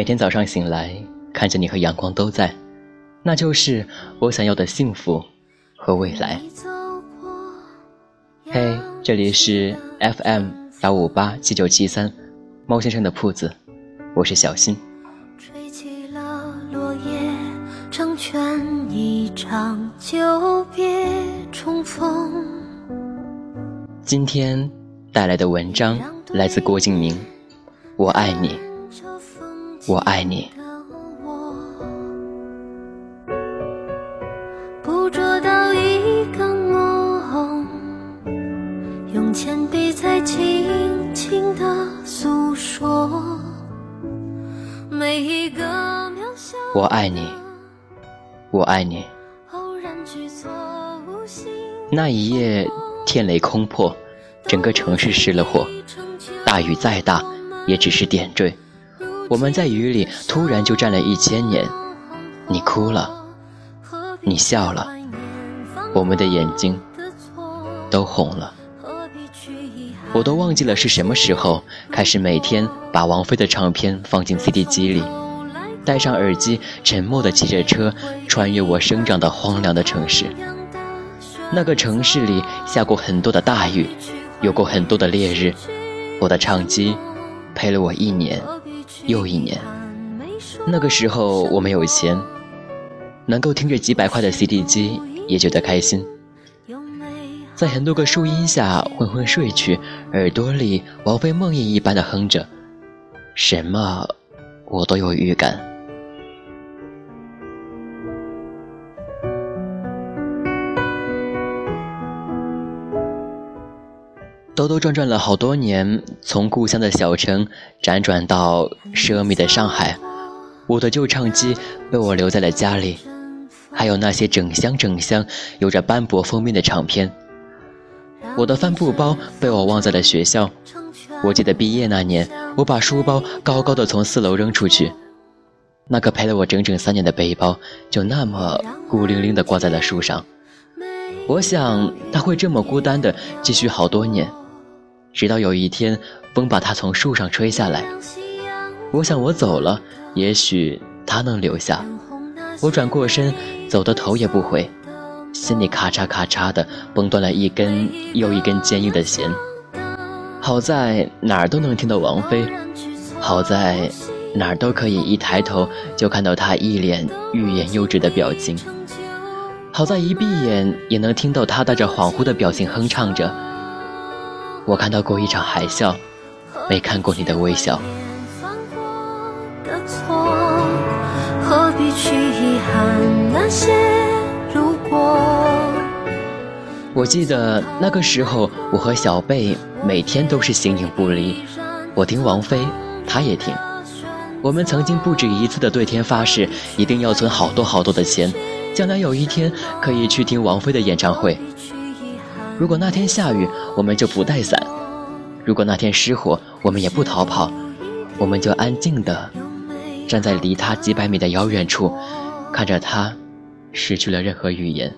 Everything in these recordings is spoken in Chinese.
每天早上醒来，看着你和阳光都在，那就是我想要的幸福和未来。嘿，这里是 FM 幺五八七九七三，猫先生的铺子，我是小新。吹起了落叶，成全一场久别重逢。今天带来的文章来自郭敬明，我爱你。我爱你。捕捉到一个梦，用铅笔在轻轻的诉说。每一个渺小。我爱你，我爱你。那一夜，天雷空破，整个城市失了火。大雨再大，也只是点缀。我们在雨里突然就站了一千年，你哭了，你笑了，我们的眼睛都红了。我都忘记了是什么时候开始每天把王菲的唱片放进 CD 机里，戴上耳机，沉默地骑着车穿越我生长的荒凉的城市。那个城市里下过很多的大雨，有过很多的烈日，我的唱机陪了我一年。又一年，那个时候我没有钱，能够听着几百块的 CD 机也觉得开心。在很多个树荫下昏昏睡去，耳朵里王菲梦呓一般的哼着，什么我都有预感。兜兜转转了好多年，从故乡的小城辗转到奢靡的上海，我的旧唱机被我留在了家里，还有那些整箱整箱有着斑驳封面的唱片。我的帆布包被我忘在了学校，我记得毕业那年，我把书包高高的从四楼扔出去，那个陪了我整整三年的背包就那么孤零零地挂在了树上。我想它会这么孤单的继续好多年。直到有一天，风把它从树上吹下来。我想我走了，也许它能留下。我转过身，走的头也不回，心里咔嚓咔嚓的崩断了一根又一根坚硬的弦。好在哪儿都能听到王菲，好在哪儿都可以一抬头就看到她一脸欲言又止的表情，好在一闭眼也能听到她带着恍惚的表情哼唱着。我看到过一场海啸，没看过你的微笑。我记得那个时候，我和小贝每天都是形影不离。我听王菲，他也听。我们曾经不止一次的对天发誓，一定要存好多好多的钱，将来有一天可以去听王菲的演唱会。如果那天下雨，我们就不带伞；如果那天失火，我们也不逃跑，我们就安静地站在离他几百米的遥远处，看着他失去了任何语言。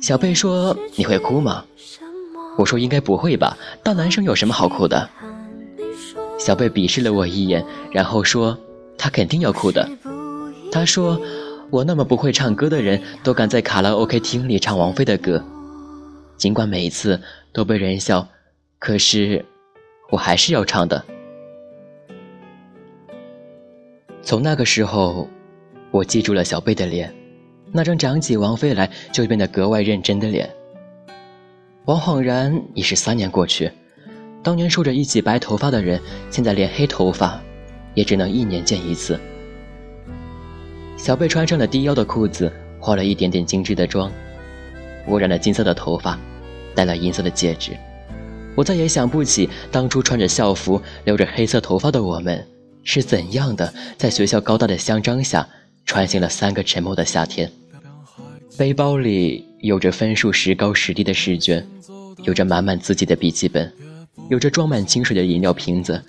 小贝说：“你会哭吗？”我说：“应该不会吧，大男生有什么好哭的？”小贝鄙视了我一眼，然后说：“他肯定要哭的。”他说：“我那么不会唱歌的人，都敢在卡拉 OK 厅里唱王菲的歌。”尽管每一次都被人笑，可是我还是要唱的。从那个时候，我记住了小贝的脸，那张讲起王菲来就变得格外认真的脸。我恍然已是三年过去，当年梳着一起白头发的人，现在连黑头发也只能一年见一次。小贝穿上了低腰的裤子，化了一点点精致的妆。我染了金色的头发，戴了银色的戒指。我再也想不起当初穿着校服、留着黑色头发的我们是怎样的，在学校高大的香樟下穿行了三个沉默的夏天。背包里有着分数时高时低的试卷，有着满满字迹的笔记本，有着装满清水的饮料瓶子。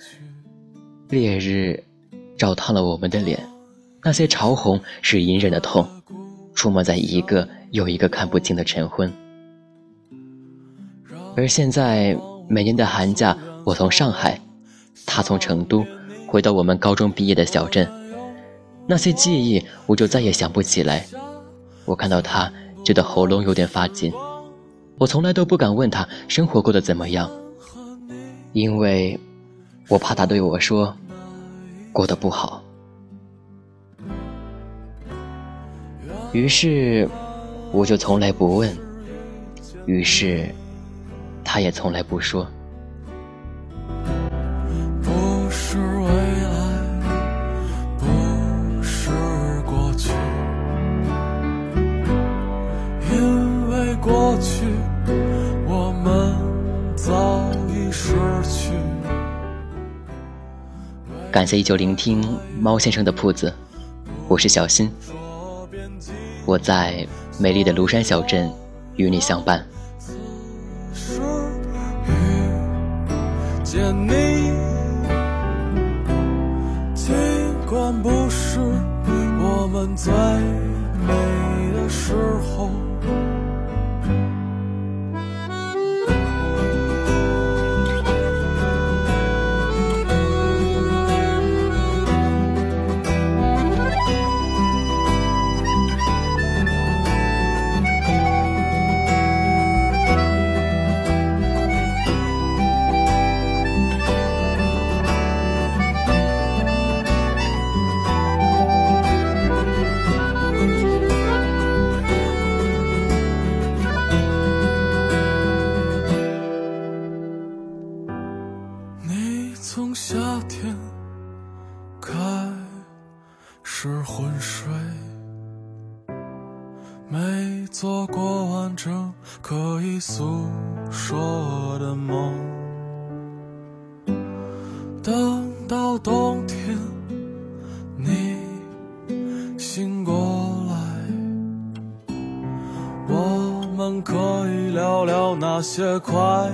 烈日照烫了我们的脸，那些潮红是隐忍的痛，出没在一个。又一个看不清的晨昏，而现在每年的寒假，我从上海，他从成都，回到我们高中毕业的小镇，那些记忆我就再也想不起来。我看到他，觉得喉咙有点发紧。我从来都不敢问他生活过得怎么样，因为我怕他对我说过得不好。于是我就从来不问，于是他也从来不说。感谢依旧聆听猫先生的铺子，我是小新，我在美丽的庐山小镇与你相伴。见你，尽管不是我们最美。可以诉说的梦，等到冬天你醒过来，我们可以聊聊那些快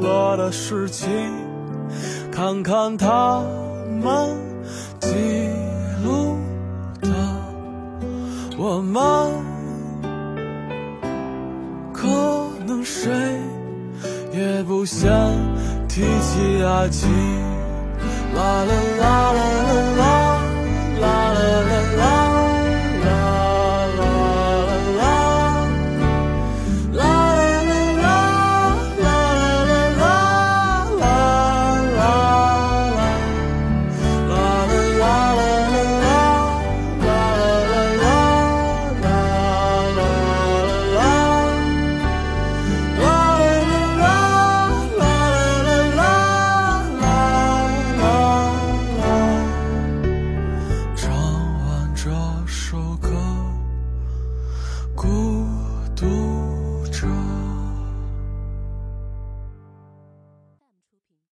乐的事情，看看他们记录的我们。可能谁也不想提起爱情，啦啦啦啦啦。